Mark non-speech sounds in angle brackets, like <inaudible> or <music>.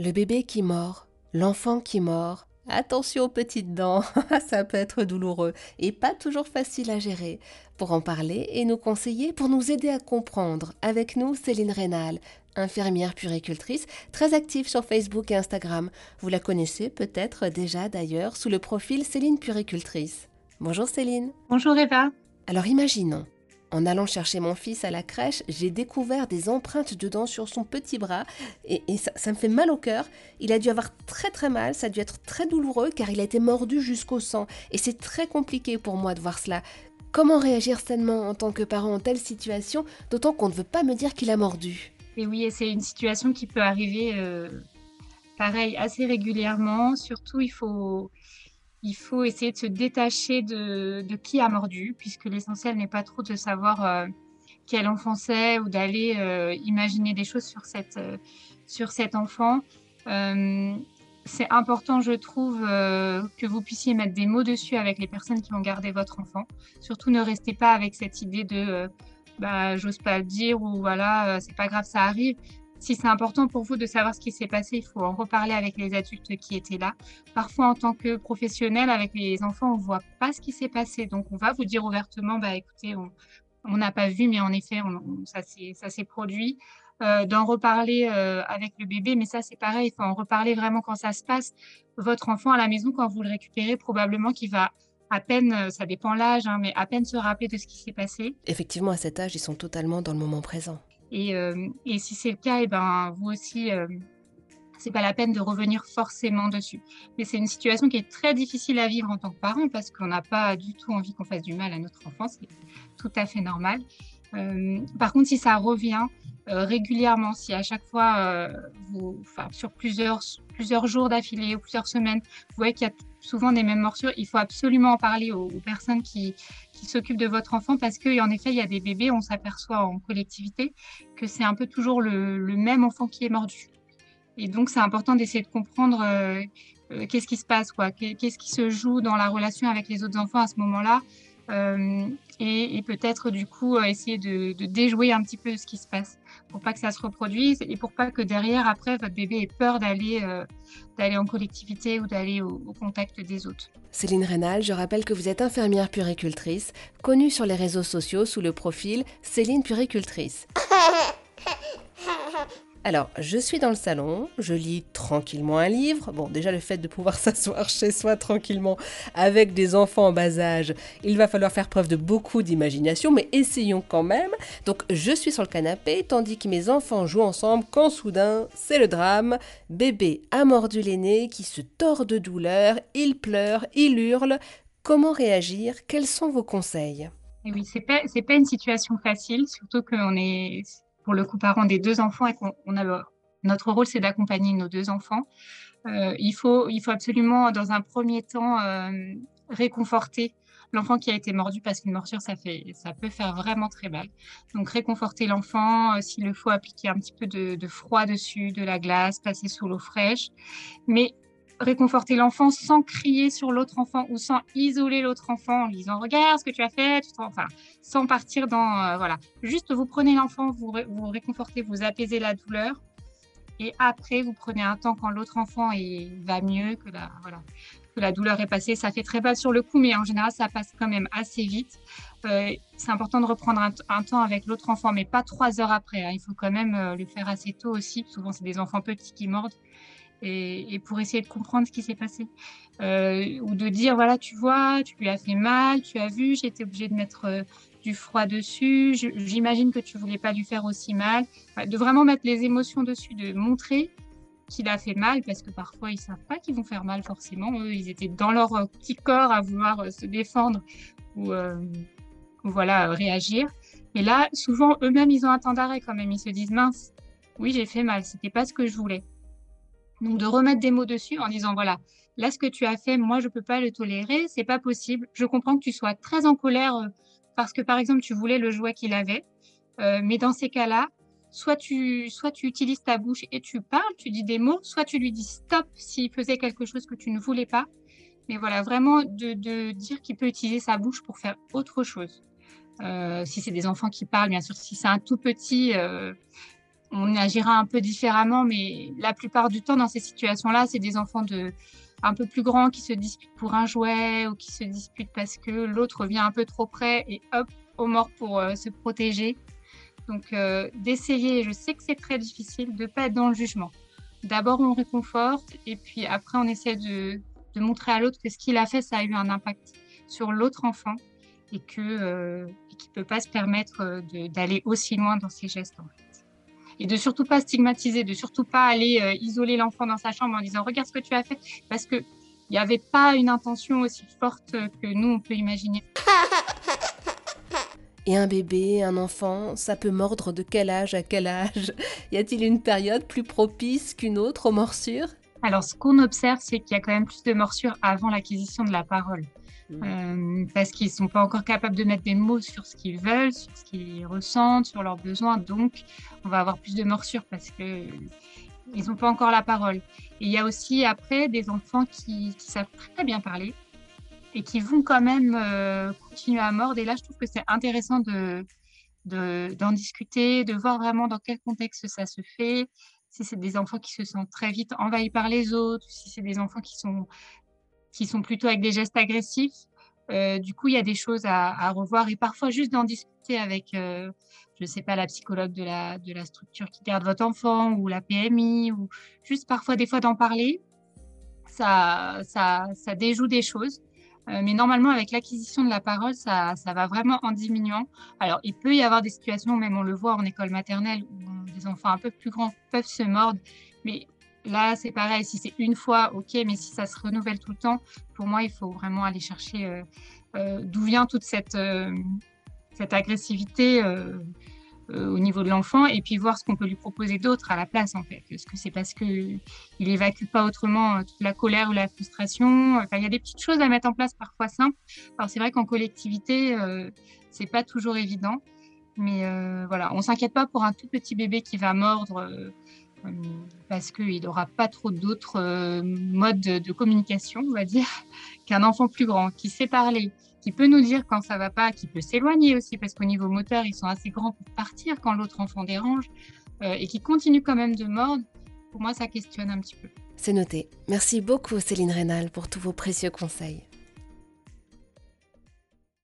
Le bébé qui mord, l'enfant qui mord. Attention aux petites dents, <laughs> ça peut être douloureux et pas toujours facile à gérer. Pour en parler et nous conseiller, pour nous aider à comprendre, avec nous Céline Rénal, infirmière puricultrice, très active sur Facebook et Instagram. Vous la connaissez peut-être déjà d'ailleurs sous le profil Céline Puricultrice. Bonjour Céline. Bonjour Eva. Alors imaginons, en allant chercher mon fils à la crèche, j'ai découvert des empreintes de dents sur son petit bras et, ça, me fait mal au cœur. Il a dû avoir très très mal, ça a dû être très douloureux car il a été mordu jusqu'au sang et c'est très compliqué pour moi de voir cela. Comment réagir sainement en tant que parent en telle situation, d'autant qu'on ne veut pas me dire qu'il a mordu? Et oui, c'est une situation qui peut arriver euh, pareil assez régulièrement. Surtout, il faut il faut essayer de se détacher de, qui a mordu, puisque l'essentiel n'est pas trop de savoir euh, quel enfant c'est ou d'aller euh, imaginer des choses sur, cette, euh, sur cet enfant. c'est important, je trouve, que vous puissiez mettre des mots dessus avec les personnes qui vont garder votre enfant. Surtout, ne restez pas avec cette idée de bah, j'ose pas le dire ou voilà, c'est pas grave, ça arrive si c'est important pour vous de savoir ce qui s'est passé, il faut en reparler avec les adultes qui étaient là. Parfois, en tant que professionnel, avec les enfants, on ne voit pas ce qui s'est passé. Donc, on va vous dire ouvertement, bah, écoutez, on n'a pas vu, mais en effet, ça s'est produit. Euh, d'en reparler euh, avec le bébé, mais ça, c'est pareil, il faut en reparler vraiment quand ça se passe. Votre enfant à la maison, quand vous le récupérez, probablement qu'il va à peine, euh, ça dépend l'âge, hein, mais à peine se rappeler de ce qui s'est passé. Effectivement, à cet âge, ils sont totalement dans le moment présent. Euh, et, si c'est le cas, et eh ben, vous aussi, euh, c'est pas la peine de revenir forcément dessus. Mais c'est une situation qui est très difficile à vivre en tant que parent parce qu'on n'a pas du tout envie qu'on fasse du mal à notre enfant, c'est tout à fait normal. Euh, par contre, si ça revient régulièrement, si à chaque fois, vous, sur plusieurs, jours d'affilée ou plusieurs semaines, vous voyez qu'il y a souvent des mêmes morsures, il faut absolument en parler aux, personnes qui, s'occupent de votre enfant parce qu'en effet, il y a des bébés, on s'aperçoit en collectivité que c'est un peu toujours le, même enfant qui est mordu. Et donc, c'est important d'essayer de comprendre euh, euh, qu'est-ce qui se passe, quoi, qu'est-ce qui se joue dans la relation avec les autres enfants à ce moment-là. Euh, et, peut-être du coup essayer de, déjouer un petit peu ce qui se passe pour pas que ça se reproduise et pour pas que derrière après votre bébé ait peur d'aller d'aller en collectivité ou d'aller au, au, contact des autres. Céline Rénal, je rappelle que vous êtes infirmière puricultrice, connue sur les réseaux sociaux sous le profil Céline Puricultrice. Alors, je suis dans le salon, je lis tranquillement un livre. Bon, déjà le fait de pouvoir <laughs> s'asseoir chez soi tranquillement avec des enfants en bas âge, il va falloir faire preuve de beaucoup d'imagination, mais essayons quand même. Donc, je suis sur le canapé tandis que mes enfants jouent ensemble quand soudain, c'est le drame. Bébé a mordu l'aîné qui se tord de douleur, il pleure, il hurle. Comment réagir? Quels sont vos conseils? Et oui, c'est pas une situation facile, surtout qu'on est pour le coup parents des deux enfants et qu'on a notre rôle c'est d'accompagner nos deux enfants. Euh, il, faut, il faut absolument dans un premier temps euh, réconforter l'enfant qui a été mordu parce qu'une morsure ça fait ça peut faire vraiment très mal. Donc réconforter l'enfant, euh, s'il le faut appliquer un petit peu de, de, froid dessus, de la glace, passer sous l'eau fraîche, mais réconforter l'enfant sans crier sur l'autre enfant ou sans isoler l'autre enfant en disant regarde ce que tu as fait, enfin sans partir dans euh, voilà, juste vous prenez l'enfant, vous, vous réconfortez, vous apaisez la douleur et après vous prenez un temps quand l'autre enfant va mieux que la voilà que la douleur est passée, ça fait très mal sur le coup mais en général ça passe quand même assez vite. Euh, c'est important de reprendre un, temps avec l'autre enfant mais pas trois heures après, hein. il faut quand même euh, le faire assez tôt aussi, souvent c'est des enfants petits qui mordent et, pour essayer de comprendre ce qui s'est passé. Euh, ou de dire, voilà, tu vois, tu lui as fait mal, tu as vu, été obligée de mettre euh, du froid dessus, j'imagine que tu voulais pas lui faire aussi mal. de vraiment mettre les émotions dessus, de montrer qu'il a fait mal, parce que parfois ils savent pas qu'ils vont faire mal forcément. Eux, ils étaient dans leur euh, petit corps à vouloir se défendre ou, voilà, réagir. Et là, souvent, eux-mêmes, ils ont un temps d'arrêt quand même. Ils se disent, mince, oui, j'ai fait mal, c'était pas ce que je voulais. Donc de remettre des mots dessus en disant voilà, là ce que tu as fait, moi je peux pas le tolérer, c'est pas possible. Je comprends que tu sois très en colère euh, parce que par exemple tu voulais le jouet qu'il avait, euh, mais dans ces cas-là, soit tu soit tu utilises ta bouche et tu parles, tu dis des mots, soit tu lui dis stop s'il faisait quelque chose que tu ne voulais pas. Mais voilà, vraiment de, de dire qu'il peut utiliser sa bouche pour faire autre chose. Euh, si c'est des enfants qui parlent, bien sûr, si c'est un tout petit, on agira un peu différemment, mais la plupart du temps, dans ces situations-là, c'est des enfants de un peu plus grands qui se disputent pour un jouet ou qui se disputent parce que l'autre vient un peu trop près et hop, au mort pour euh, se protéger. Donc, euh, d'essayer, je sais que c'est très difficile, de ne pas être dans le jugement. D'abord, on réconforte et puis après, on essaie de, de montrer à l'autre que ce qu'il a fait, ça a eu un impact sur l'autre enfant et qu'il euh, ne peut pas se permettre d'aller aussi loin dans ses gestes. Et de surtout pas stigmatiser, de surtout pas aller euh, isoler l'enfant dans sa chambre en disant regarde ce que tu as fait, parce que il n'y avait pas une intention aussi forte que nous on peut imaginer. Et un bébé, un enfant, ça peut mordre de quel âge à quel âge? Y a-t-il une période plus propice qu'une autre aux morsures? Alors, ce qu'on observe, c'est qu'il y a quand même plus de morsures avant l'acquisition de la parole. Euh, parce qu'ils ne sont pas encore capables de mettre des mots sur ce qu'ils veulent, sur ce qu'ils ressentent, sur leurs besoins. Donc, on va avoir plus de morsures parce que ils n'ont pas encore la parole. Et il y a aussi après des enfants qui, savent très bien parler et qui vont quand même euh, continuer à mordre. Et là, je trouve que c'est intéressant de d'en discuter, de voir vraiment dans quel contexte ça se fait, si c'est des enfants qui se sentent très vite envahis par les autres, si c'est des enfants qui sont qui sont plutôt avec des gestes agressifs. Euh, du coup, il y a des choses à, revoir et parfois juste d'en discuter avec, euh, je ne sais pas, la psychologue de la, structure qui garde votre enfant ou la PMI ou juste parfois des fois d'en parler. Ça, ça, ça déjoue des choses. Euh, mais normalement, avec l'acquisition de la parole, ça, ça, va vraiment en diminuant. Alors, il peut y avoir des situations, même on le voit en école maternelle, où des enfants un peu plus grands peuvent se mordre, mais Là, c'est pareil, si c'est une fois, ok, mais si ça se renouvelle tout le temps, pour moi, il faut vraiment aller chercher euh, euh, d'où vient toute cette, euh, agressivité au niveau de l'enfant et puis voir ce qu'on peut lui proposer d'autre à la place, en fait. Est-ce que c'est parce qu'il évacue pas autrement toute la colère ou la frustration il y a des petites choses à mettre en place parfois simples. Alors, c'est vrai qu'en collectivité, c'est pas toujours évident. Mais voilà, on s'inquiète pas pour un tout petit bébé qui va mordre parce qu'il n'aura pas trop d'autres euh, modes de, communication, on va dire, <laughs> qu'un enfant plus grand qui sait parler, qui peut nous dire quand ça va pas, qui peut s'éloigner aussi, parce qu'au niveau moteur, ils sont assez grands pour partir quand l'autre enfant dérange, euh, et qui continue quand même de mordre. Pour moi, ça questionne un petit peu. C'est noté. Merci beaucoup Céline Rénal pour tous vos précieux conseils.